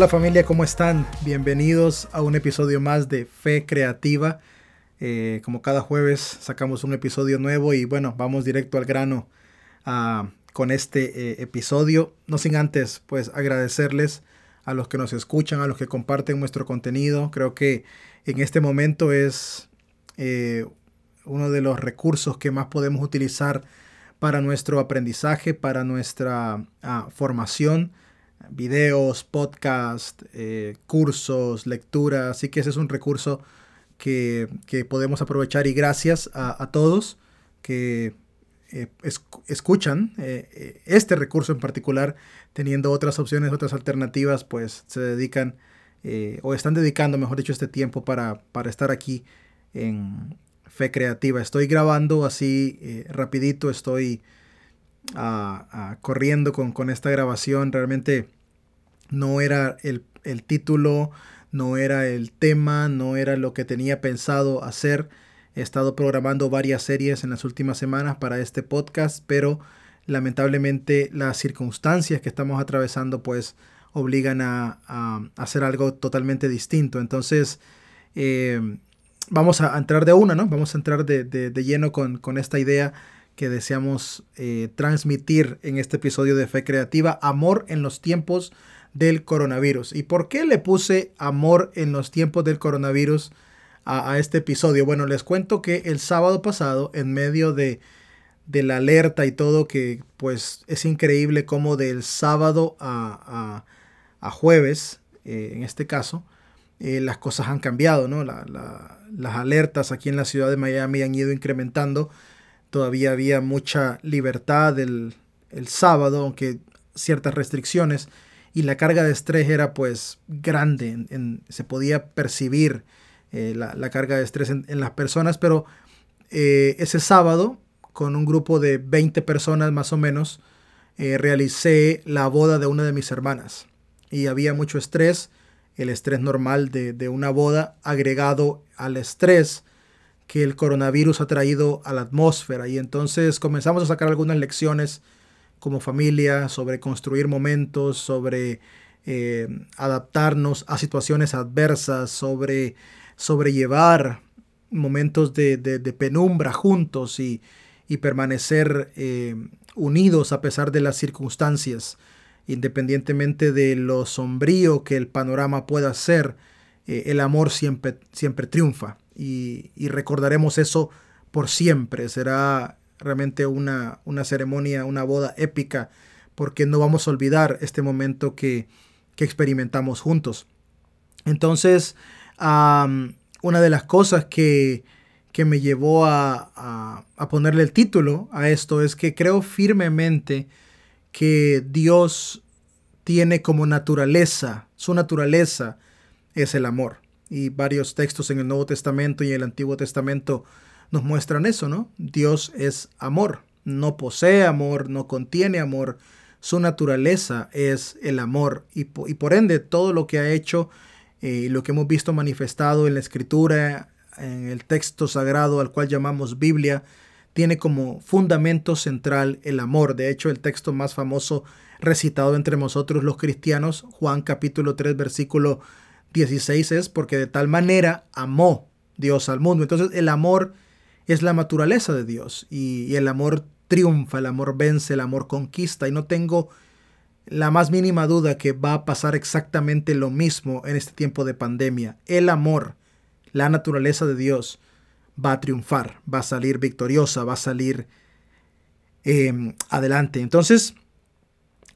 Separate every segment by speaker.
Speaker 1: Hola familia, ¿cómo están? Bienvenidos a un episodio más de Fe Creativa. Eh, como cada jueves sacamos un episodio nuevo y bueno, vamos directo al grano ah, con este eh, episodio. No sin antes pues agradecerles a los que nos escuchan, a los que comparten nuestro contenido. Creo que en este momento es eh, uno de los recursos que más podemos utilizar para nuestro aprendizaje, para nuestra ah, formación videos, podcast, eh, cursos, lecturas. Así que ese es un recurso que, podemos aprovechar y gracias a, todos que eh, escuchan eh, este recurso en particular, teniendo otras opciones, otras alternativas, pues se dedican o están dedicando, mejor dicho, este tiempo para, para estar aquí en Fe Creativa. Estoy grabando así rapidito, estoy corriendo con, con, esta grabación. Realmente no era el, el, título, no era el tema, no era lo que tenía pensado hacer. He estado programando varias series en las últimas semanas para este podcast, pero lamentablemente las circunstancias que estamos atravesando pues obligan a, a hacer algo totalmente distinto. Entonces, eh, vamos a entrar de una, ¿no? Vamos a entrar de, de, lleno con, con esta idea que deseamos eh, transmitir en este episodio de Fe Creativa, amor en los tiempos del coronavirus. ¿Y por qué le puse amor en los tiempos del coronavirus a, este episodio? Bueno, les cuento que el sábado pasado, en medio de, la alerta y todo, que pues es increíble como del sábado a, a, jueves, eh, en este caso, eh, las cosas han cambiado, ¿no? las alertas aquí en la ciudad de Miami han ido incrementando Todavía había mucha libertad el, sábado, aunque ciertas restricciones. Y la carga de estrés era pues grande. se podía percibir eh, la, carga de estrés en, las personas. Pero eh, ese sábado, con un grupo de 20 personas más o menos, eh, realicé la boda de una de mis hermanas. Y había mucho estrés, el estrés normal de, de una boda agregado al estrés que el coronavirus ha traído a la atmósfera. Y entonces comenzamos a sacar algunas lecciones como familia sobre construir momentos, sobre eh, adaptarnos a situaciones adversas, sobre sobrellevar momentos de, penumbra juntos y, permanecer eh, unidos a pesar de las circunstancias, independientemente de lo sombrío que el panorama pueda ser, eh, el amor siempre, siempre triunfa y, recordaremos eso por siempre. Será realmente una, una, ceremonia, una boda épica, porque no vamos a olvidar este momento que, experimentamos juntos. Entonces, una de las cosas que, que me llevó a, a, ponerle el título a esto es que creo firmemente que Dios tiene como naturaleza, su naturaleza es el amor y varios textos en el Nuevo Testamento y en el Antiguo Testamento nos muestran eso, ¿no? Dios es amor, no posee amor, no contiene amor, su naturaleza es el amor y, por ende todo lo que ha hecho y eh, lo que hemos visto manifestado en la escritura, en el texto sagrado al cual llamamos Biblia, tiene como fundamento central el amor. De hecho, el texto más famoso recitado entre nosotros los cristianos, Juan capítulo 3 versículo 16 es porque de tal manera amó Dios al mundo. Entonces el amor es la naturaleza de Dios y, el amor triunfa, el amor vence, el amor conquista y no tengo la más mínima duda que va a pasar exactamente lo mismo en este tiempo de pandemia. El amor, la naturaleza de Dios va a triunfar, va a salir victoriosa, va a salir em, adelante. Entonces,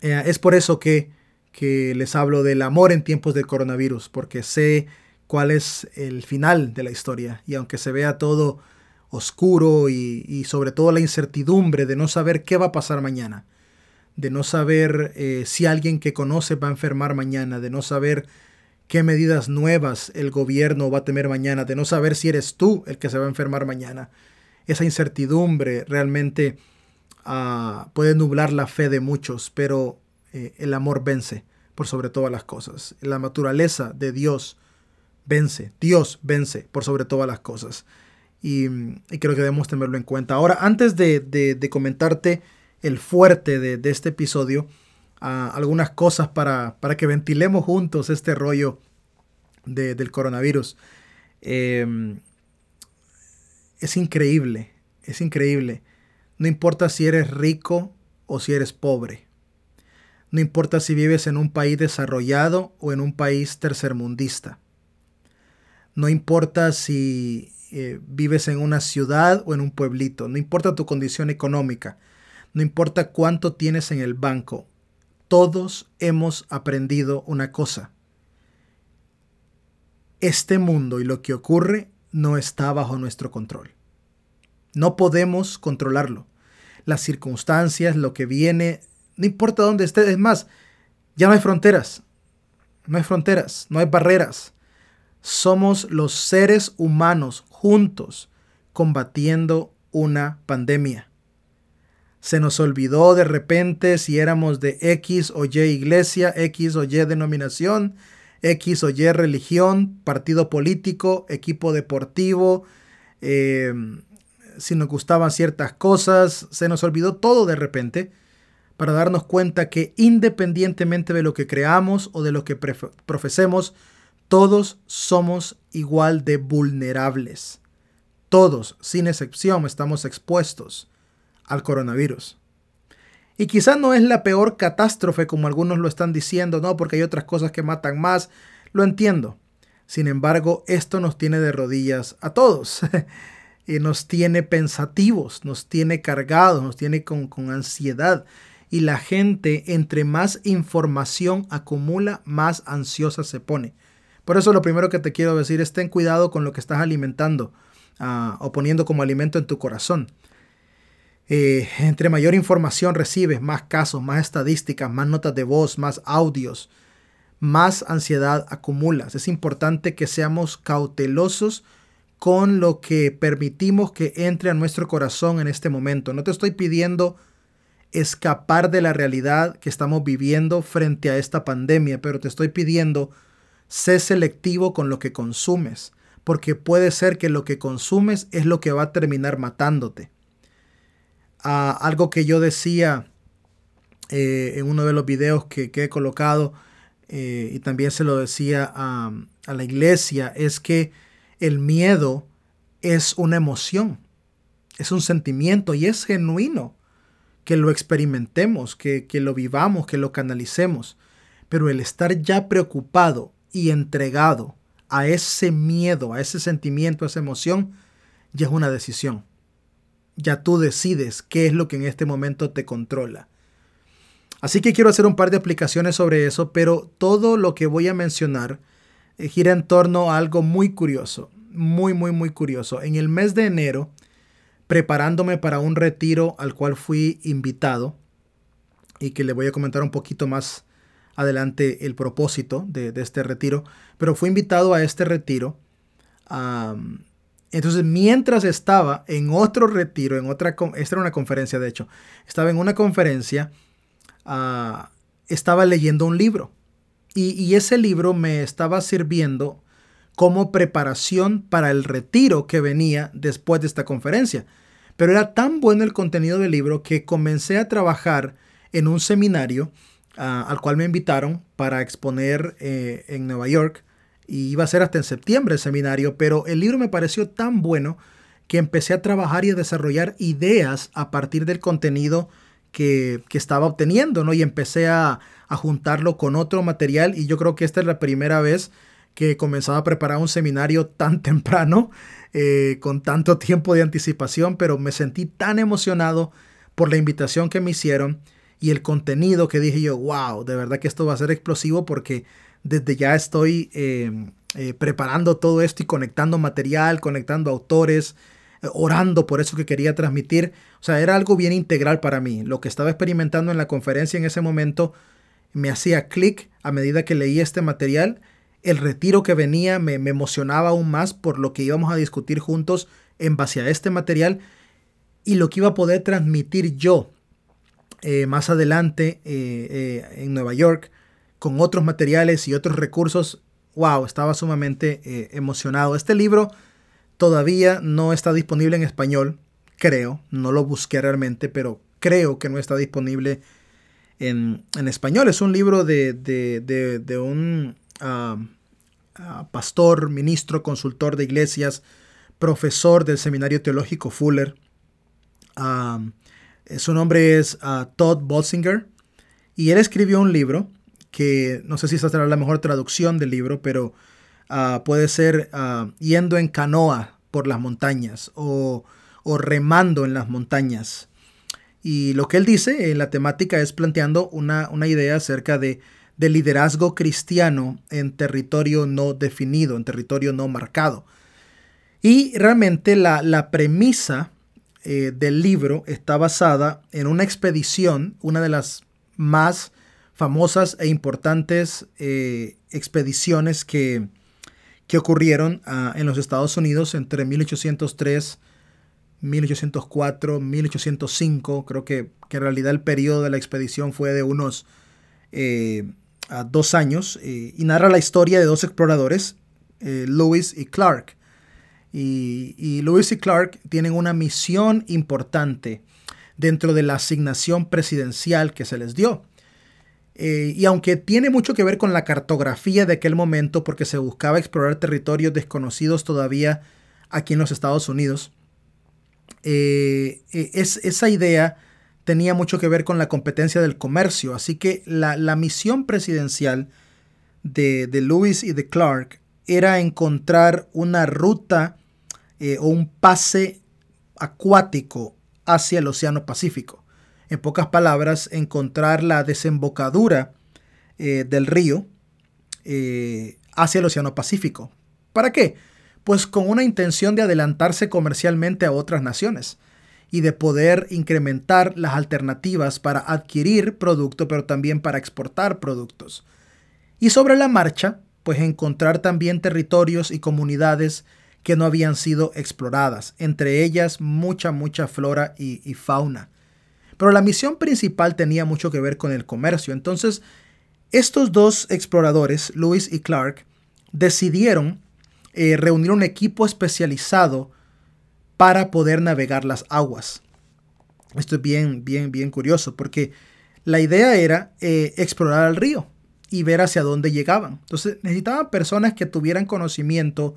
Speaker 1: eh, es por eso que que les hablo del amor en tiempos del coronavirus, porque sé cuál es el final de la historia. Y aunque se vea todo oscuro y, sobre todo la incertidumbre de no saber qué va a pasar mañana, de no saber eh, si alguien que conoce va a enfermar mañana, de no saber qué medidas nuevas el gobierno va a tener mañana, de no saber si eres tú el que se va a enfermar mañana. Esa incertidumbre realmente ah, puede nublar la fe de muchos, pero eh, el amor vence por sobre todas las cosas. La naturaleza de Dios vence. Dios vence por sobre todas las cosas. Y, creo que debemos tenerlo en cuenta. Ahora, antes de, comentarte el fuerte de, este episodio, algunas cosas para, para, que ventilemos juntos este rollo del coronavirus. Em, es increíble, es increíble. No importa si eres rico o si eres pobre. No importa si vives en un país desarrollado o en un país tercermundista. No importa si eh, vives en una ciudad o en un pueblito. No importa tu condición económica. No importa cuánto tienes en el banco. Todos hemos aprendido una cosa. Este mundo y lo que ocurre no está bajo nuestro control. No podemos controlarlo. Las circunstancias, lo que viene, no importa dónde estés. Es más, ya no hay fronteras. No hay fronteras, no hay barreras. Somos los seres humanos juntos combatiendo una pandemia. Se nos olvidó de repente si éramos de X o Y iglesia, X o Y denominación, X o Y religión, partido político, equipo deportivo, eh, si nos gustaban ciertas cosas, se nos olvidó todo de repente para darnos cuenta que independientemente de lo que creamos o de lo que profesemos, todos somos igual de vulnerables. Todos, sin excepción, estamos expuestos al coronavirus. Y quizás no es la peor catástrofe como algunos lo están diciendo, no, porque hay otras cosas que matan más. Lo entiendo. Sin embargo, esto nos tiene de rodillas a todos. y nos tiene pensativos, nos tiene cargados, nos tiene con, con ansiedad. Y la gente, entre más información acumula, más ansiosa se pone. Por eso lo primero que te quiero decir es ten cuidado con lo que estás alimentando ah, o poniendo como alimento en tu corazón. Eh, entre mayor información recibes, más casos, más estadísticas, más notas de voz, más audios, más ansiedad acumulas. Es importante que seamos cautelosos con lo que permitimos que entre a nuestro corazón en este momento. No te estoy pidiendo escapar de la realidad que estamos viviendo frente a esta pandemia, pero te estoy pidiendo sé selectivo con lo que consumes, porque puede ser que lo que consumes es lo que va a terminar matándote. Ah, algo que yo decía eh, en uno de los videos que, he colocado, eh, y también se lo decía a la iglesia, es que el miedo es una emoción, es un sentimiento y es genuino que lo experimentemos, que, lo vivamos, que lo canalicemos. Pero el estar ya preocupado y entregado a ese miedo, a ese sentimiento, a esa emoción, ya es una decisión. Ya tú decides qué es lo que en este momento te controla. Así que quiero hacer un par de aplicaciones sobre eso, pero todo lo que voy a mencionar eh, gira en torno a algo muy curioso, muy, muy, muy curioso. En el mes de enero, preparándome para un retiro al cual fui invitado y que le voy a comentar un poquito más adelante el propósito de, este retiro, pero fui invitado a este retiro. entonces, mientras estaba en otro retiro, en otra, esta era una conferencia de hecho, estaba en una conferencia, ah, estaba leyendo un libro y, ese libro me estaba sirviendo como preparación para el retiro que venía después de esta conferencia. Pero era tan bueno el contenido del libro que comencé a trabajar en un seminario ah, al cual me invitaron para exponer eh, en Nueva York. Y iba a ser hasta en septiembre el seminario, pero el libro me pareció tan bueno que empecé a trabajar y a desarrollar ideas a partir del contenido que, que estaba obteniendo, ¿no? Y empecé a, a juntarlo con otro material y yo creo que esta es la primera vez que comenzaba a preparar un seminario tan temprano, eh, con tanto tiempo de anticipación, pero me sentí tan emocionado por la invitación que me hicieron y el contenido que dije yo, wow, de verdad que esto va a ser explosivo porque desde ya estoy eh, eh, preparando todo esto y conectando material, conectando autores, orando por eso que quería transmitir. O sea, era algo bien integral para mí. Lo que estaba experimentando en la conferencia en ese momento me hacía clic a medida que leía este material. El retiro que venía me, emocionaba aún más por lo que íbamos a discutir juntos en base a este material y lo que iba a poder transmitir yo eh, más adelante eh, eh, en Nueva York con otros materiales y otros recursos. Wow, estaba sumamente emocionado. Este libro todavía no está disponible en español, creo, no lo busqué realmente, pero creo que no está disponible en, español. Es un libro de, un ah, pastor, ministro, consultor de iglesias, profesor del Seminario Teológico Fuller. Ah, su nombre es Todd Bolsinger y él escribió un libro que no sé si esta será la mejor traducción del libro, pero puede ser Yendo en canoa por las montañas o remando en las montañas. Y lo que él dice en la temática es planteando una, idea acerca de, liderazgo cristiano en territorio no definido, en territorio no marcado. Y realmente la, premisa eh, del libro está basada en una expedición, una de las más famosas e importantes eh, expediciones que, que ocurrieron ah, en los Estados Unidos entre 1803 1804, 1805, creo que, en realidad el periodo de la expedición fue de unos eh, dos años, eh, y narra la historia de dos exploradores, eh, Lewis y Clark. Y, y, Lewis y Clark tienen una misión importante dentro de la asignación presidencial que se les dio. y aunque tiene mucho que ver con la cartografía de aquel momento, porque se buscaba explorar territorios desconocidos todavía aquí en los Estados Unidos, eh, eh, es, esa idea tenía mucho que ver con la competencia del comercio. Así que la, misión presidencial de, Lewis y de Clark era encontrar una ruta eh, o un pase acuático hacia el Océano Pacífico. En pocas palabras, encontrar la desembocadura del río hacia el Océano Pacífico. ¿Para qué? pues con una intención de adelantarse comercialmente a otras naciones y de poder incrementar las alternativas para adquirir producto, pero también para exportar productos. Y sobre la marcha, pues encontrar también territorios y comunidades que no habían sido exploradas, entre ellas mucha, mucha flora y, fauna. Pero la misión principal tenía mucho que ver con el comercio. Entonces, estos dos exploradores, Lewis y Clark, decidieron eh, reunir un equipo especializado para poder navegar las aguas. Esto es bien, bien, bien curioso porque la idea era eh, explorar el río y ver hacia dónde llegaban. Entonces necesitaban personas que tuvieran conocimiento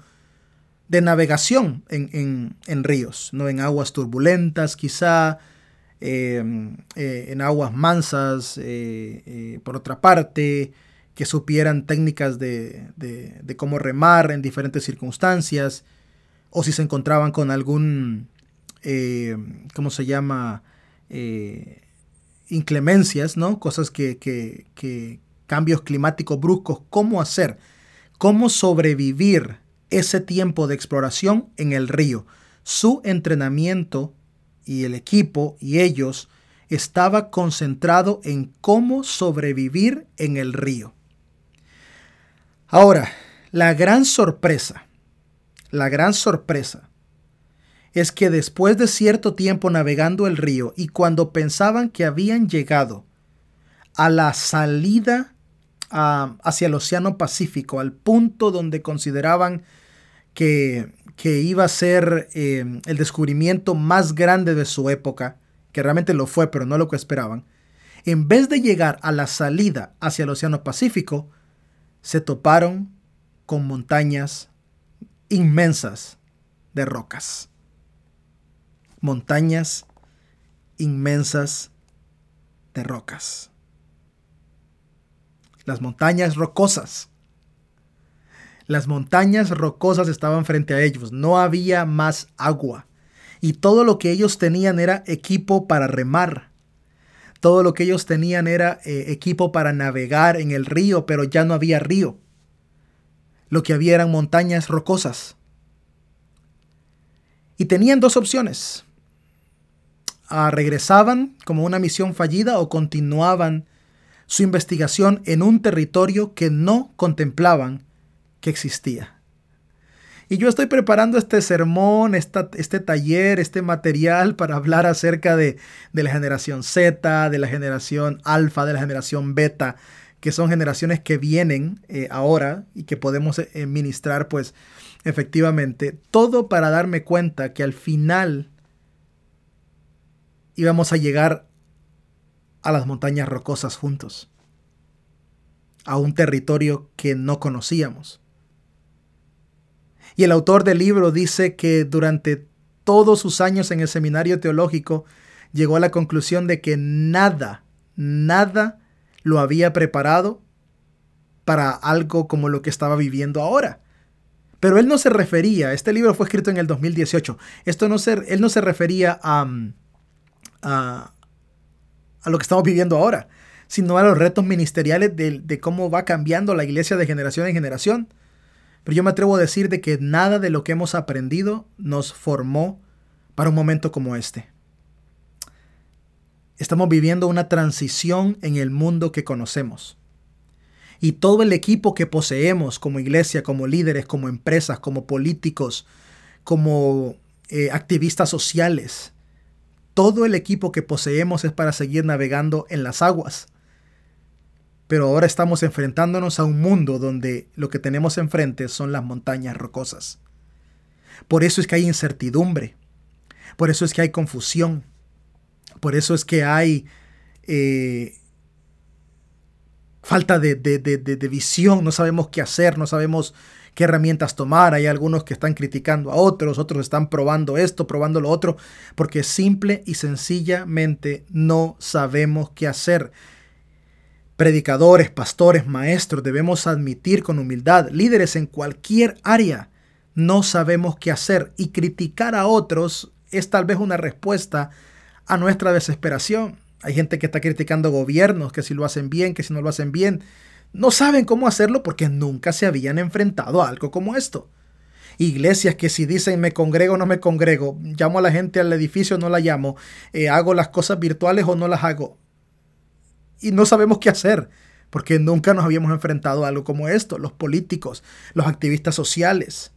Speaker 1: de navegación en, ríos, no en aguas turbulentas quizá, em, eh, en aguas mansas, por otra parte, que supieran técnicas de, cómo remar en diferentes circunstancias, o si se encontraban con algún, eh, ¿cómo se llama? Eh, inclemencias, ¿no? Cosas que, que, cambios climáticos bruscos, cómo hacer, cómo sobrevivir ese tiempo de exploración en el río. Su entrenamiento y el equipo y ellos estaba concentrado en cómo sobrevivir en el río. Ahora, la gran sorpresa, la gran sorpresa es que después de cierto tiempo navegando el río y cuando pensaban que habían llegado a la salida hacia el Océano Pacífico, al punto donde consideraban que, iba a ser eh, el descubrimiento más grande de su época, que realmente lo fue, pero no lo que esperaban, en vez de llegar a la salida hacia el Océano Pacífico, se toparon con montañas inmensas de rocas. Montañas inmensas de rocas. Las montañas rocosas. Las montañas rocosas estaban frente a ellos. No había más agua. Y todo lo que ellos tenían era equipo para remar. Todo lo que ellos tenían era eh, equipo para navegar en el río, pero ya no había río. Lo que había eran montañas rocosas. Y tenían dos opciones. Regresaban como una misión fallida o continuaban su investigación en un territorio que no contemplaban que existía. Y yo estoy preparando este sermón, este taller, este material para hablar acerca de, la generación Z, de la generación alfa, de la generación beta, que son generaciones que vienen eh, ahora y que podemos administrar eh, ministrar pues efectivamente. Todo para darme cuenta que al final íbamos a llegar a las montañas rocosas juntos, a un territorio que no conocíamos. Y el autor del libro dice que durante todos sus años en el seminario teológico llegó a la conclusión de que nada, nada lo había preparado para algo como lo que estaba viviendo ahora. Pero él no se refería, este libro fue escrito en el 2018, esto no se, él no se refería a, a, lo que estamos viviendo ahora, sino a los retos ministeriales de, de, cómo va cambiando la iglesia de generación en generación. Pero yo me atrevo a decir de que nada de lo que hemos aprendido nos formó para un momento como este. Estamos viviendo una transición en el mundo que conocemos y todo el equipo que poseemos como iglesia, como líderes, como empresas, como políticos, como eh, activistas sociales, todo el equipo que poseemos es para seguir navegando en las aguas. Pero ahora estamos enfrentándonos a un mundo donde lo que tenemos enfrente son las montañas rocosas. Por eso es que hay incertidumbre. Por eso es que hay confusión. Por eso es que hay eh, falta de, visión, no sabemos qué hacer, no sabemos qué herramientas tomar. Hay algunos que están criticando a otros, otros están probando esto, probando lo otro, porque simple y sencillamente no sabemos qué hacer. Predicadores, pastores, maestros, debemos admitir con humildad, líderes en cualquier área, no sabemos qué hacer y criticar a otros es tal vez una respuesta a nuestra desesperación. Hay gente que está criticando gobiernos, que si lo hacen bien, que si no lo hacen bien. No saben cómo hacerlo porque nunca se habían enfrentado a algo como esto. Iglesias que si dicen me congrego o no me congrego, llamo a la gente al edificio o no la llamo, eh, hago las cosas virtuales o no las hago. Y no sabemos qué hacer porque nunca nos habíamos enfrentado a algo como esto. Los políticos, los activistas sociales.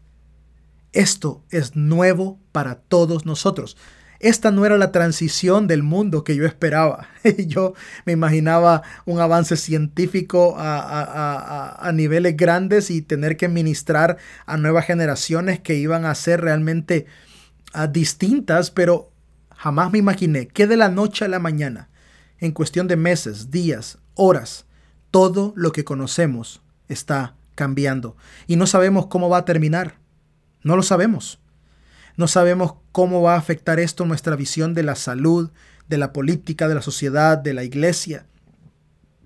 Speaker 1: Esto es nuevo para todos nosotros esta no era la transición del mundo que yo esperaba. yo me imaginaba un avance científico a, niveles grandes y tener que ministrar a nuevas generaciones que iban a ser realmente ah, distintas, pero jamás me imaginé que de la noche a la mañana, en cuestión de meses, días, horas, todo lo que conocemos está cambiando y no sabemos cómo va a terminar. No lo sabemos. No sabemos cómo va a afectar esto nuestra visión de la salud, de la política, de la sociedad, de la iglesia.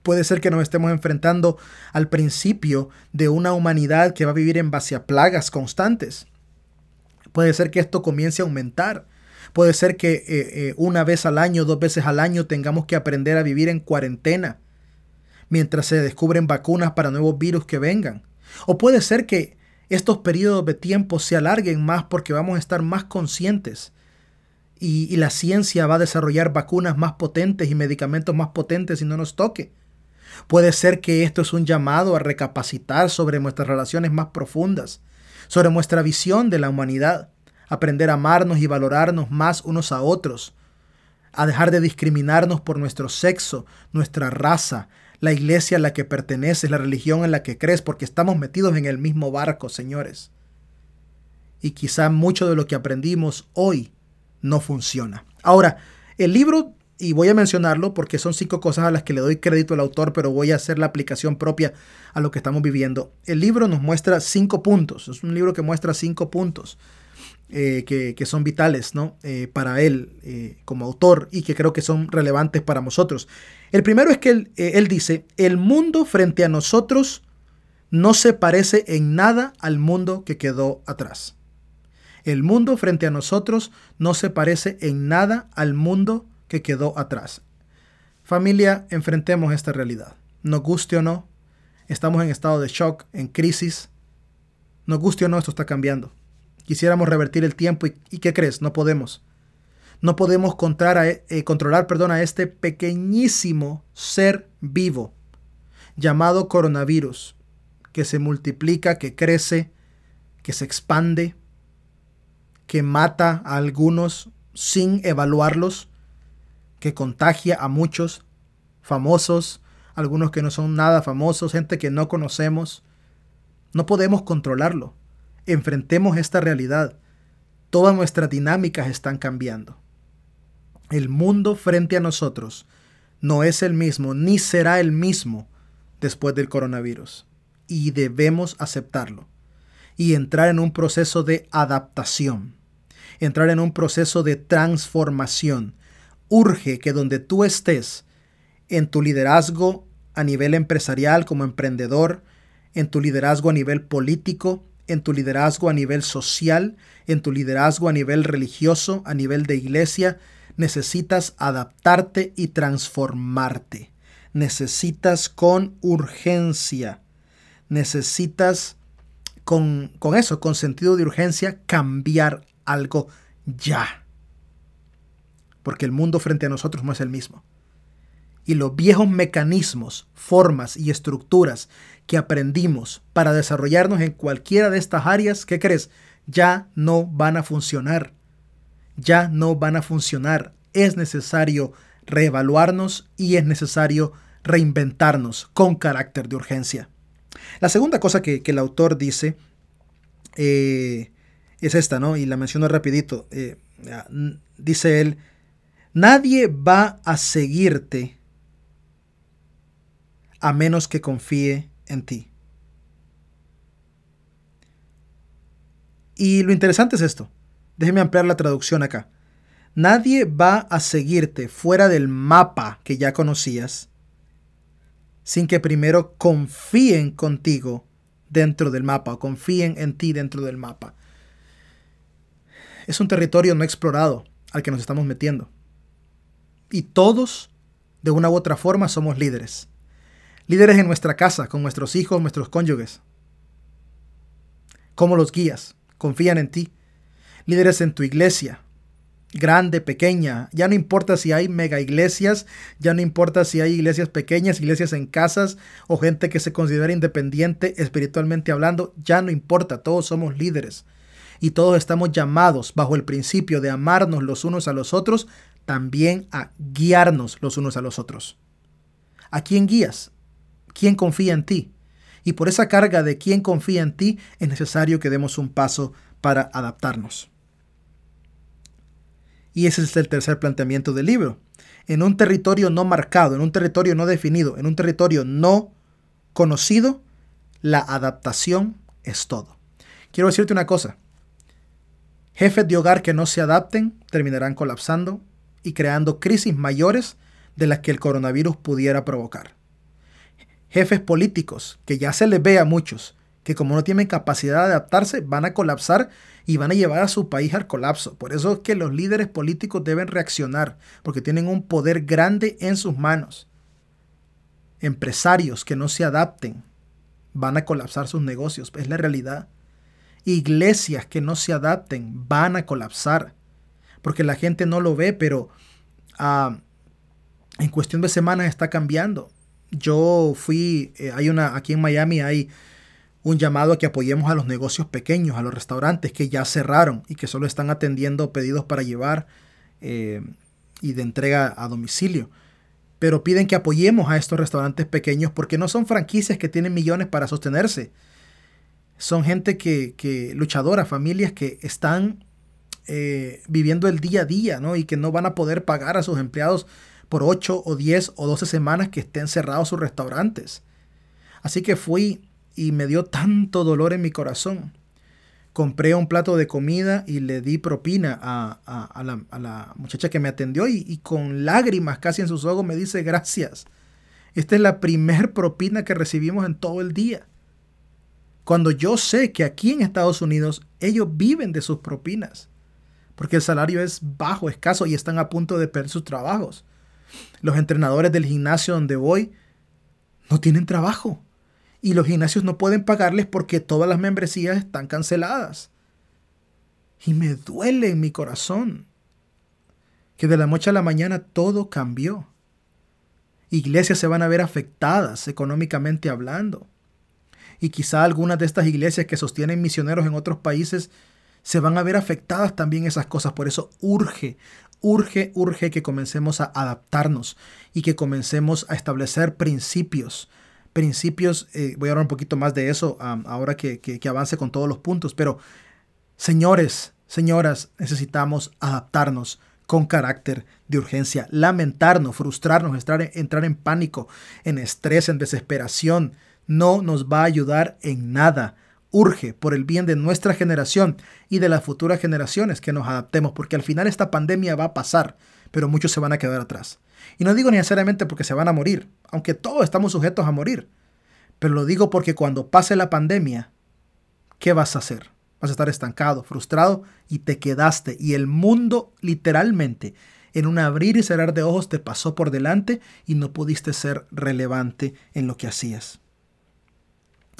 Speaker 1: Puede ser que nos estemos enfrentando al principio de una humanidad que va a vivir en base a plagas constantes. Puede ser que esto comience a aumentar. Puede ser que eh, eh, una vez al año, dos veces al año tengamos que aprender a vivir en cuarentena mientras se descubren vacunas para nuevos virus que vengan. O puede ser que estos periodos de tiempo se alarguen más porque vamos a estar más conscientes y, la ciencia va a desarrollar vacunas más potentes y medicamentos más potentes y no nos toque. Puede ser que esto es un llamado a recapacitar sobre nuestras relaciones más profundas, sobre nuestra visión de la humanidad, aprender a amarnos y valorarnos más unos a otros, a dejar de discriminarnos por nuestro sexo, nuestra raza, la iglesia a la que perteneces, la religión en la que crees, porque estamos metidos en el mismo barco, señores. Y quizá mucho de lo que aprendimos hoy no funciona. Ahora, el libro, y voy a mencionarlo porque son cinco cosas a las que le doy crédito al autor, pero voy a hacer la aplicación propia a lo que estamos viviendo. El libro nos muestra cinco puntos, es un libro que muestra cinco puntos. Eh, que, son vitales ¿no? Eh, para él eh, como autor y que creo que son relevantes para nosotros. El primero es que él, él dice, el mundo frente a nosotros no se parece en nada al mundo que quedó atrás. El mundo frente a nosotros no se parece en nada al mundo que quedó atrás. Familia, enfrentemos esta realidad. Nos guste o no, estamos en estado de shock, en crisis. Nos guste o no, esto está cambiando. Quisiéramos revertir el tiempo y, ¿qué crees? No podemos. No podemos controlar, a, eh, controlar perdón, a este pequeñísimo ser vivo llamado coronavirus, que se multiplica, que crece, que se expande, que mata a algunos sin evaluarlos, que contagia a muchos famosos, algunos que no son nada famosos, gente que no conocemos. No podemos controlarlo enfrentemos esta realidad. Todas nuestras dinámicas están cambiando. El mundo frente a nosotros no es el mismo ni será el mismo después del coronavirus. Y debemos aceptarlo. Y entrar en un proceso de adaptación. Entrar en un proceso de transformación. Urge que donde tú estés, en tu liderazgo a nivel empresarial como emprendedor, en tu liderazgo a nivel político, en tu liderazgo a nivel social, en tu liderazgo a nivel religioso, a nivel de iglesia, necesitas adaptarte y transformarte. Necesitas con urgencia, necesitas con, con eso, con sentido de urgencia, cambiar algo ya. Porque el mundo frente a nosotros no es el mismo y los viejos mecanismos, formas y estructuras que aprendimos para desarrollarnos en cualquiera de estas áreas, ¿qué crees? Ya no van a funcionar. Ya no van a funcionar. Es necesario reevaluarnos y es necesario reinventarnos con carácter de urgencia. La segunda cosa que, el autor dice eh, es esta, ¿no? Y la menciono rapidito. Eh, dice él, nadie va a seguirte a menos que confíe en ti. Y lo interesante es esto. Déjeme ampliar la traducción acá. Nadie va a seguirte fuera del mapa que ya conocías sin que primero confíen contigo dentro del mapa o confíen en ti dentro del mapa. Es un territorio no explorado al que nos estamos metiendo. Y todos, de una u otra forma, somos líderes. Líderes en nuestra casa, con nuestros hijos, nuestros cónyuges. ¿Cómo los guías? Confían en ti. Líderes en tu iglesia, grande, pequeña. Ya no importa si hay mega iglesias, ya no importa si hay iglesias pequeñas, iglesias en casas o gente que se considera independiente espiritualmente hablando, ya no importa, todos somos líderes. Y todos estamos llamados bajo el principio de amarnos los unos a los otros, también a guiarnos los unos a los otros. ¿A quién guías? Quién confía en ti. Y por esa carga de quién confía en ti es necesario que demos un paso para adaptarnos. Y ese es el tercer planteamiento del libro. En un territorio no marcado, en un territorio no definido, en un territorio no conocido, la adaptación es todo. Quiero decirte una cosa. Jefes de hogar que no se adapten terminarán colapsando y creando crisis mayores de las que el coronavirus pudiera provocar jefes políticos, que ya se les ve a muchos, que como no tienen capacidad de adaptarse, van a colapsar y van a llevar a su país al colapso. Por eso es que los líderes políticos deben reaccionar, porque tienen un poder grande en sus manos. Empresarios que no se adapten van a colapsar sus negocios, es la realidad. Iglesias que no se adapten van a colapsar, porque la gente no lo ve, pero ah, en cuestión de semanas está cambiando yo fui, eh, hay una, aquí en Miami hay un llamado a que apoyemos a los negocios pequeños, a los restaurantes que ya cerraron y que solo están atendiendo pedidos para llevar eh, y de entrega a domicilio. Pero piden que apoyemos a estos restaurantes pequeños porque no son franquicias que tienen millones para sostenerse. Son gente que, que luchadora, familias que están eh, viviendo el día a día, ¿no? Y que no van a poder pagar a sus empleados por 8 o 10 o 12 semanas que estén cerrados sus restaurantes. Así que fui y me dio tanto dolor en mi corazón. Compré un plato de comida y le di propina a, la, muchacha que me atendió y, y, con lágrimas casi en sus ojos me dice gracias. Esta es la primer propina que recibimos en todo el día. Cuando yo sé que aquí en Estados Unidos ellos viven de sus propinas, porque el salario es bajo, escaso y están a punto de perder sus trabajos. Los entrenadores del gimnasio donde voy no tienen trabajo. Y los gimnasios no pueden pagarles porque todas las membresías están canceladas. Y me duele en mi corazón que de la noche a la mañana todo cambió. Iglesias se van a ver afectadas económicamente hablando. Y quizá algunas de estas iglesias que sostienen misioneros en otros países se van a ver afectadas también esas cosas. Por eso urge, urge, urge que comencemos a adaptarnos y que comencemos a establecer principios. Principios, eh, voy a hablar un poquito más de eso ahora que, que avance con todos los puntos, pero señores, señoras, necesitamos adaptarnos con carácter de urgencia. Lamentarnos, frustrarnos, entrar, entrar en pánico, en estrés, en desesperación, no nos va a ayudar en nada. Urge por el bien de nuestra generación y de las futuras generaciones que nos adaptemos, porque al final esta pandemia va a pasar, pero muchos se van a quedar atrás. Y no digo necesariamente porque se van a morir, aunque todos estamos sujetos a morir, pero lo digo porque cuando pase la pandemia, ¿qué vas a hacer? Vas a estar estancado, frustrado y te quedaste. Y el mundo literalmente en un abrir y cerrar de ojos te pasó por delante y no pudiste ser relevante en lo que hacías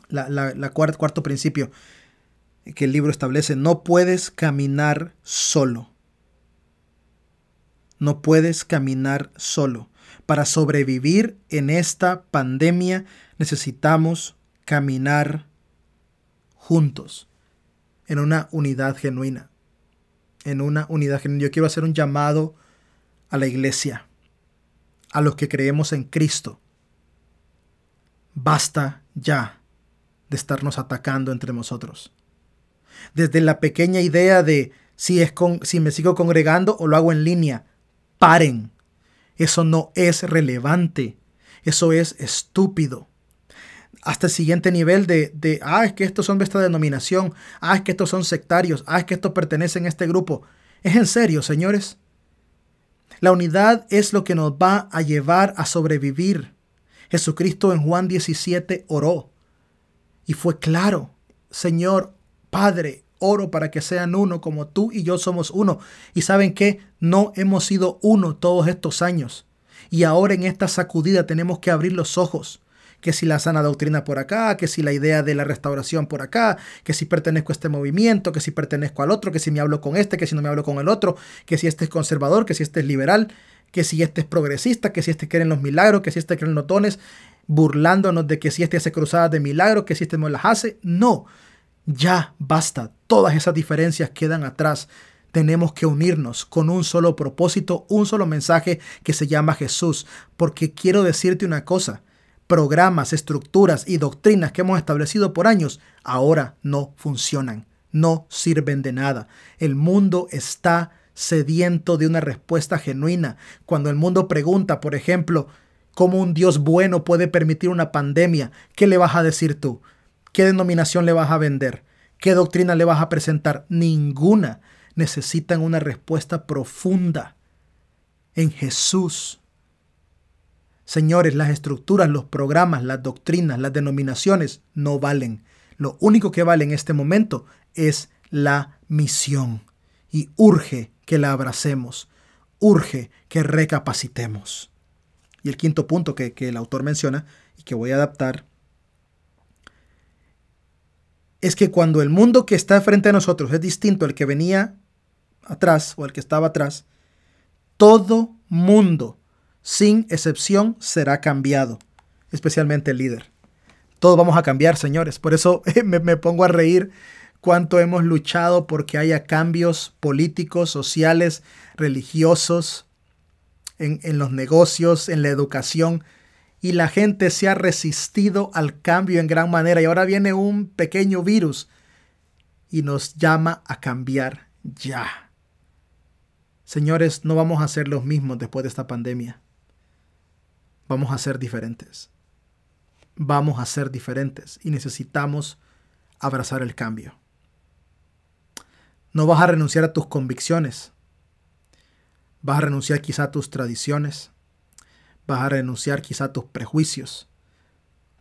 Speaker 1: la, cuarto, principio que el libro establece, no puedes caminar solo. No puedes caminar solo. Para sobrevivir en esta pandemia necesitamos caminar juntos, en una unidad genuina. En una unidad genuina. Yo quiero hacer un llamado a la iglesia, a los que creemos en Cristo. Basta ya de estarnos atacando entre nosotros. Desde la pequeña idea de si, es con, si me sigo congregando o lo hago en línea, paren. Eso no es relevante. Eso es estúpido. Hasta el siguiente nivel de, de, ah, es que estos son de esta denominación, ah, es que estos son sectarios, ah, es que estos pertenecen a este grupo. ¿Es en serio, señores? La unidad es lo que nos va a llevar a sobrevivir. Jesucristo en Juan 17 oró. Y fue claro, Señor, Padre, oro para que sean uno como tú y yo somos uno. Y saben que no hemos sido uno todos estos años. Y ahora en esta sacudida tenemos que abrir los ojos. Que si la sana doctrina por acá, que si la idea de la restauración por acá, que si pertenezco a este movimiento, que si pertenezco al otro, que si me hablo con este, que si no me hablo con el otro, que si este es conservador, que si este es liberal, que si este es progresista, que si este cree en los milagros, que si este cree en los dones burlándonos de que si este hace cruzadas de milagro, que si este no las hace. No, ya basta. Todas esas diferencias quedan atrás. Tenemos que unirnos con un solo propósito, un solo mensaje que se llama Jesús. Porque quiero decirte una cosa, programas, estructuras y doctrinas que hemos establecido por años ahora no funcionan, no sirven de nada. El mundo está sediento de una respuesta genuina. Cuando el mundo pregunta, por ejemplo, cómo un Dios bueno puede permitir una pandemia, ¿qué le vas a decir tú? ¿Qué denominación le vas a vender? ¿Qué doctrina le vas a presentar? Ninguna. Necesitan una respuesta profunda en Jesús. Señores, las estructuras, los programas, las doctrinas, las denominaciones no valen. Lo único que vale en este momento es la misión. Y urge que la abracemos. Urge que recapacitemos. Y el quinto punto que, el autor menciona y que voy a adaptar es que cuando el mundo que está frente a nosotros es distinto al que venía atrás o al que estaba atrás, todo mundo, sin excepción, será cambiado, especialmente el líder. Todos vamos a cambiar, señores. Por eso me, me pongo a reír cuánto hemos luchado porque haya cambios políticos, sociales, religiosos, en, los negocios, en la educación, y la gente se ha resistido al cambio en gran manera. Y ahora viene un pequeño virus y nos llama a cambiar ya. Señores, no vamos a ser los mismos después de esta pandemia. Vamos a ser diferentes. Vamos a ser diferentes y necesitamos abrazar el cambio. No vas a renunciar a tus convicciones. Vas a renunciar quizá a tus tradiciones. Vas a renunciar quizá a tus prejuicios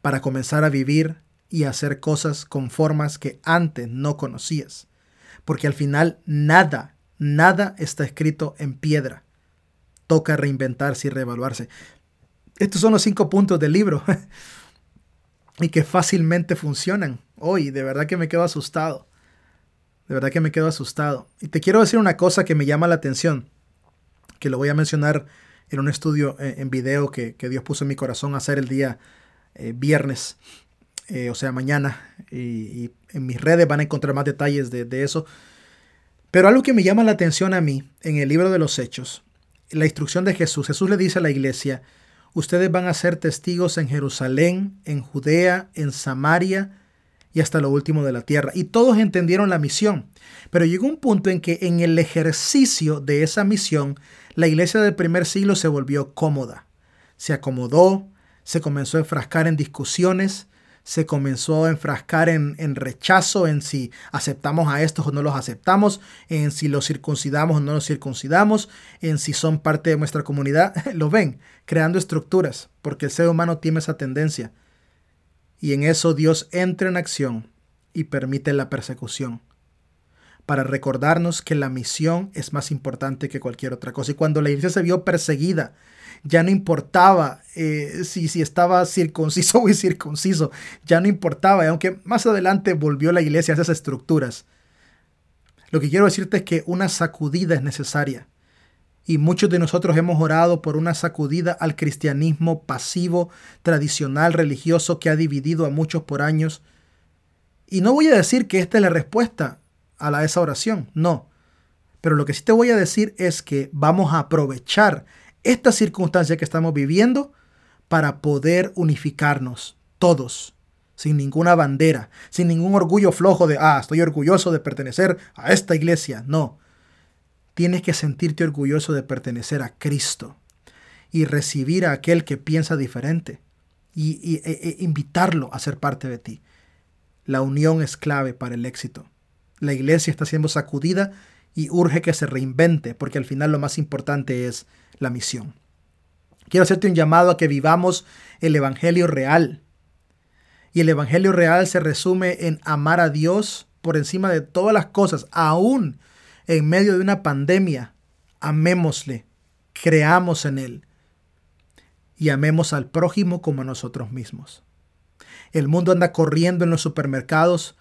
Speaker 1: para comenzar a vivir y hacer cosas con formas que antes no conocías. Porque al final nada, nada está escrito en piedra. Toca reinventarse y reevaluarse. Estos son los cinco puntos del libro y que fácilmente funcionan. Hoy, de verdad que me quedo asustado. De verdad que me quedo asustado. Y te quiero decir una cosa que me llama la atención que lo voy a mencionar en un estudio eh, en video que, Dios puso en mi corazón hacer el día eh, viernes, eh, o sea, mañana. Y, en mis redes van a encontrar más detalles de, de eso. Pero algo que me llama la atención a mí en el libro de los Hechos, la instrucción de Jesús, Jesús le dice a la iglesia, ustedes van a ser testigos en Jerusalén, en Judea, en Samaria y hasta lo último de la tierra. Y todos entendieron la misión. Pero llegó un punto en que en el ejercicio de esa misión, la iglesia del primer siglo se volvió cómoda. Se acomodó, se comenzó a enfrascar en discusiones, se comenzó a enfrascar en, en, rechazo, en si aceptamos a estos o no los aceptamos, en si los circuncidamos o no los circuncidamos, en si son parte de nuestra comunidad. Lo ven, creando estructuras, porque el ser humano tiene esa tendencia. Y en eso Dios entra en acción y permite la persecución para recordarnos que la misión es más importante que cualquier otra cosa. Y cuando la iglesia se vio perseguida, ya no importaba eh, si, si estaba circunciso o incircunciso, ya no importaba, y aunque más adelante volvió la iglesia a esas estructuras. Lo que quiero decirte es que una sacudida es necesaria. Y muchos de nosotros hemos orado por una sacudida al cristianismo pasivo, tradicional, religioso que ha dividido a muchos por años. Y no voy a decir que esta es la respuesta a la, esa oración, no. Pero lo que sí te voy a decir es que vamos a aprovechar esta circunstancia que estamos viviendo para poder unificarnos todos, sin ninguna bandera, sin ningún orgullo flojo de, ah, estoy orgulloso de pertenecer a esta iglesia. No, tienes que sentirte orgulloso de pertenecer a Cristo y recibir a aquel que piensa diferente y, e, e, invitarlo a ser parte de ti. La unión es clave para el éxito. La iglesia está siendo sacudida y urge que se reinvente, porque al final lo más importante es la misión. Quiero hacerte un llamado a que vivamos el Evangelio real. Y el Evangelio real se resume en amar a Dios por encima de todas las cosas, aún en medio de una pandemia, amémosle, creamos en Él y amemos al prójimo como a nosotros mismos. El mundo anda corriendo en los supermercados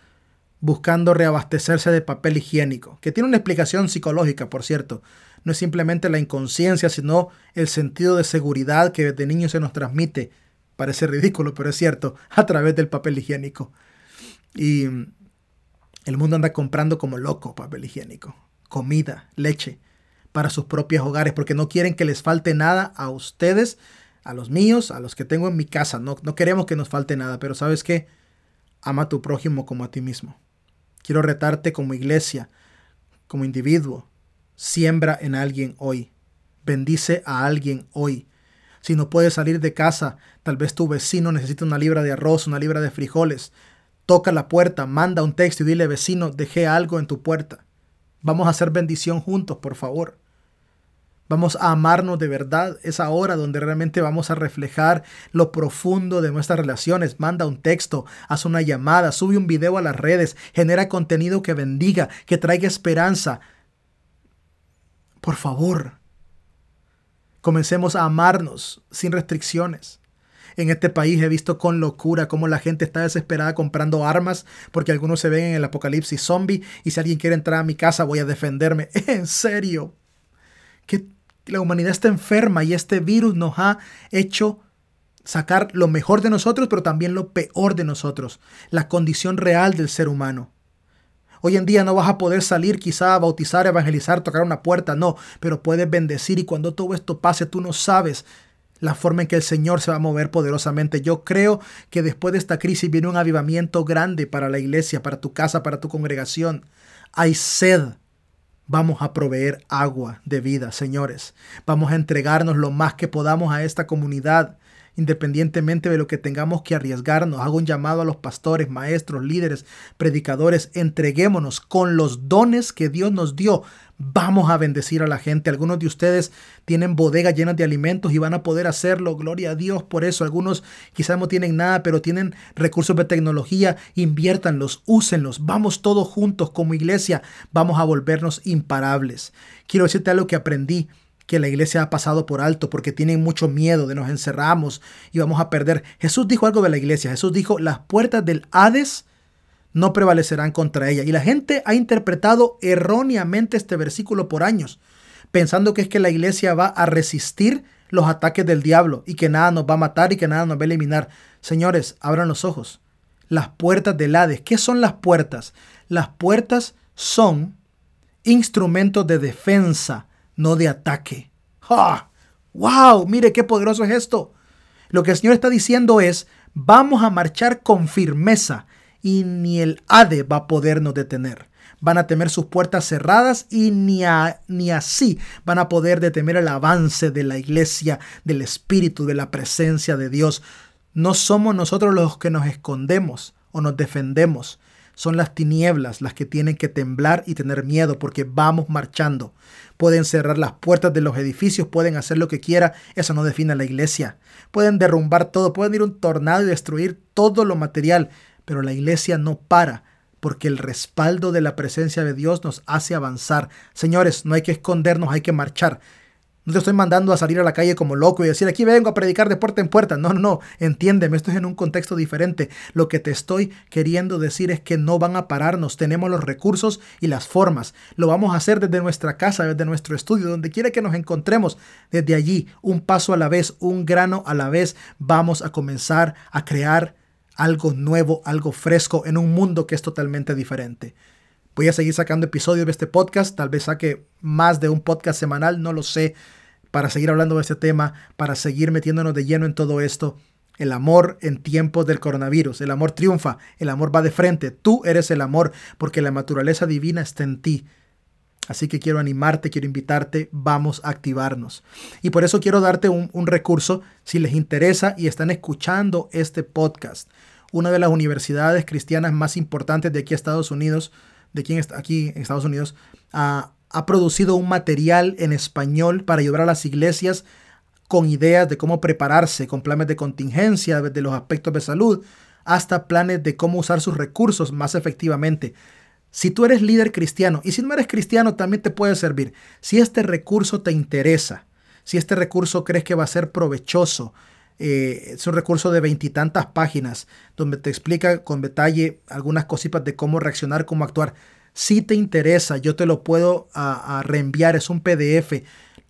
Speaker 1: buscando reabastecerse de papel higiénico, que tiene una explicación psicológica, por cierto. No es simplemente la inconsciencia, sino el sentido de seguridad que desde niño se nos transmite. Parece ridículo, pero es cierto, a través del papel higiénico. Y el mundo anda comprando como loco papel higiénico comida, leche para sus propios hogares, porque no quieren que les falte nada a ustedes, a los míos, a los que tengo en mi casa. No, no queremos que nos falte nada, pero sabes qué? Ama a tu prójimo como a ti mismo. Quiero retarte como iglesia, como individuo. Siembra en alguien hoy. Bendice a alguien hoy. Si no puedes salir de casa, tal vez tu vecino necesita una libra de arroz, una libra de frijoles. Toca la puerta, manda un texto y dile, vecino, dejé algo en tu puerta. Vamos a hacer bendición juntos, por favor. Vamos a amarnos de verdad. Es ahora donde realmente vamos a reflejar lo profundo de nuestras relaciones. Manda un texto, haz una llamada, sube un video a las redes, genera contenido que bendiga, que traiga esperanza. Por favor, comencemos a amarnos sin restricciones. En este país he visto con locura cómo la gente está desesperada comprando armas porque algunos se ven en el apocalipsis zombie y si alguien quiere entrar a mi casa voy a defenderme. En serio. Que la humanidad está enferma y este virus nos ha hecho sacar lo mejor de nosotros, pero también lo peor de nosotros, la condición real del ser humano. Hoy en día no vas a poder salir quizá a bautizar, evangelizar, tocar una puerta, no, pero puedes bendecir y cuando todo esto pase tú no sabes la forma en que el Señor se va a mover poderosamente. Yo creo que después de esta crisis viene un avivamiento grande para la iglesia, para tu casa, para tu congregación. Hay sed. Vamos a proveer agua de vida, señores. Vamos a entregarnos lo más que podamos a esta comunidad independientemente de lo que tengamos que arriesgarnos. Hago un llamado a los pastores, maestros, líderes, predicadores. Entreguémonos con los dones que Dios nos dio. Vamos a bendecir a la gente. Algunos de ustedes tienen bodegas llenas de alimentos y van a poder hacerlo. Gloria a Dios por eso. Algunos quizás no tienen nada, pero tienen recursos de tecnología. Inviértanlos, úsenlos. Vamos todos juntos como iglesia. Vamos a volvernos imparables. Quiero decirte algo que aprendí que la iglesia ha pasado por alto porque tienen mucho miedo de nos encerramos y vamos a perder. Jesús dijo algo de la iglesia. Jesús dijo, las puertas del Hades no prevalecerán contra ella. Y la gente ha interpretado erróneamente este versículo por años, pensando que es que la iglesia va a resistir los ataques del diablo y que nada nos va a matar y que nada nos va a eliminar. Señores, abran los ojos. Las puertas del Hades. ¿Qué son las puertas? Las puertas son instrumentos de defensa no de ataque. ¡Ja! ¡Wow! Mire qué poderoso es esto. Lo que el Señor está diciendo es, vamos a marchar con firmeza y ni el Hade va a podernos detener. Van a temer sus puertas cerradas y ni, ni así van a poder detener el avance de la iglesia, del Espíritu, de la presencia de Dios. No somos nosotros los que nos escondemos o nos defendemos. Son las tinieblas las que tienen que temblar y tener miedo porque vamos marchando. Pueden cerrar las puertas de los edificios, pueden hacer lo que quiera, eso no define a la iglesia. Pueden derrumbar todo, pueden ir un tornado y destruir todo lo material, pero la iglesia no para porque el respaldo de la presencia de Dios nos hace avanzar. Señores, no hay que escondernos, hay que marchar. No te estoy mandando a salir a la calle como loco y decir aquí vengo a predicar de puerta en puerta. No, no, no. Entiéndeme, esto es en un contexto diferente. Lo que te estoy queriendo decir es que no van a pararnos. Tenemos los recursos y las formas. Lo vamos a hacer desde nuestra casa, desde nuestro estudio, donde quiera que nos encontremos. Desde allí, un paso a la vez, un grano a la vez, vamos a comenzar a crear algo nuevo, algo fresco en un mundo que es totalmente diferente. Voy a seguir sacando episodios de este podcast, tal vez saque más de un podcast semanal, no lo sé, para seguir hablando de este tema, para seguir metiéndonos de lleno en todo esto. El amor en tiempos del coronavirus, el amor triunfa, el amor va de frente, tú eres el amor, porque la naturaleza divina está en ti. Así que quiero animarte, quiero invitarte, vamos a activarnos. Y por eso quiero darte un, recurso, si les interesa y están escuchando este podcast. Una de las universidades cristianas más importantes de aquí a Estados Unidos de quien está aquí en Estados Unidos, ha, producido un material en español para ayudar a las iglesias con ideas de cómo prepararse, con planes de contingencia, de los aspectos de salud, hasta planes de cómo usar sus recursos más efectivamente. Si tú eres líder cristiano, y si no eres cristiano también te puede servir, si este recurso te interesa, si este recurso crees que va a ser provechoso, eh, es un recurso de veintitantas páginas donde te explica con detalle algunas cositas de cómo reaccionar, cómo actuar. Si te interesa, yo te lo puedo a, reenviar, es un PDF.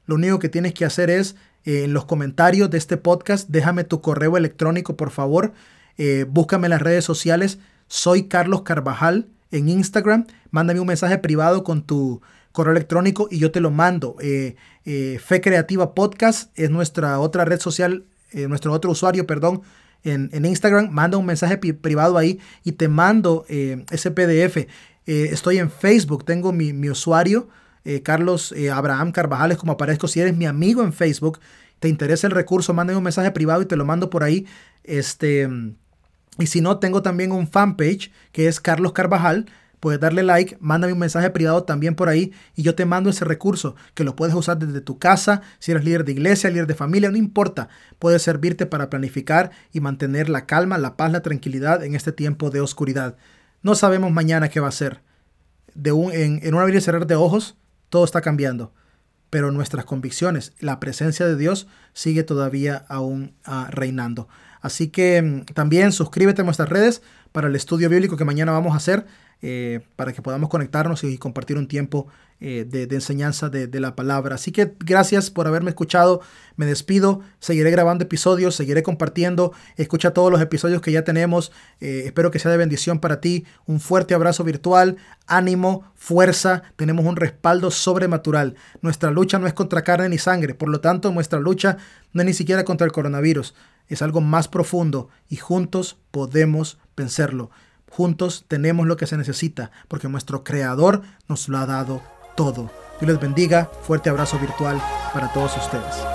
Speaker 1: Lo único que tienes que hacer es eh, en los comentarios de este podcast, déjame tu correo electrónico, por favor. Eh, búscame en las redes sociales. Soy Carlos Carvajal en Instagram. Mándame un mensaje privado con tu correo electrónico y yo te lo mando. Fe Creativa Podcast es nuestra otra red social eh, nuestro otro usuario, perdón, en, Instagram, manda un mensaje privado ahí y te mando eh, ese PDF. Eh, estoy en Facebook, tengo mi, usuario, Carlos Abraham Carvajales, como aparezco. Si eres mi amigo en Facebook, te interesa el recurso, mándame un mensaje privado y te lo mando por ahí. Este, y si no, tengo también un fanpage que es Carlos Carvajal puedes darle like, mándame un mensaje privado también por ahí y yo te mando ese recurso que lo puedes usar desde tu casa, si eres líder de iglesia, líder de familia, no importa, puede servirte para planificar y mantener la calma, la paz, la tranquilidad en este tiempo de oscuridad. No sabemos mañana qué va a ser. De un, en, un abrir y cerrar de ojos, todo está cambiando pero nuestras convicciones, la presencia de Dios sigue todavía aún uh, reinando. Así que mm, también suscríbete a nuestras redes para el estudio bíblico que mañana vamos a hacer. Eh, para que podamos conectarnos y compartir un tiempo eh, de, enseñanza de, la palabra. Así que gracias por haberme escuchado. Me despido. Seguiré grabando episodios, seguiré compartiendo. Escucha todos los episodios que ya tenemos. Eh, espero que sea de bendición para ti. Un fuerte abrazo virtual. Ánimo, fuerza. Tenemos un respaldo sobrenatural. Nuestra lucha no es contra carne ni sangre. Por lo tanto, nuestra lucha no es ni siquiera contra el coronavirus. Es algo más profundo y juntos podemos vencerlo. Juntos tenemos lo que se necesita porque nuestro Creador nos lo ha dado todo. Dios les bendiga. Fuerte abrazo virtual para todos ustedes.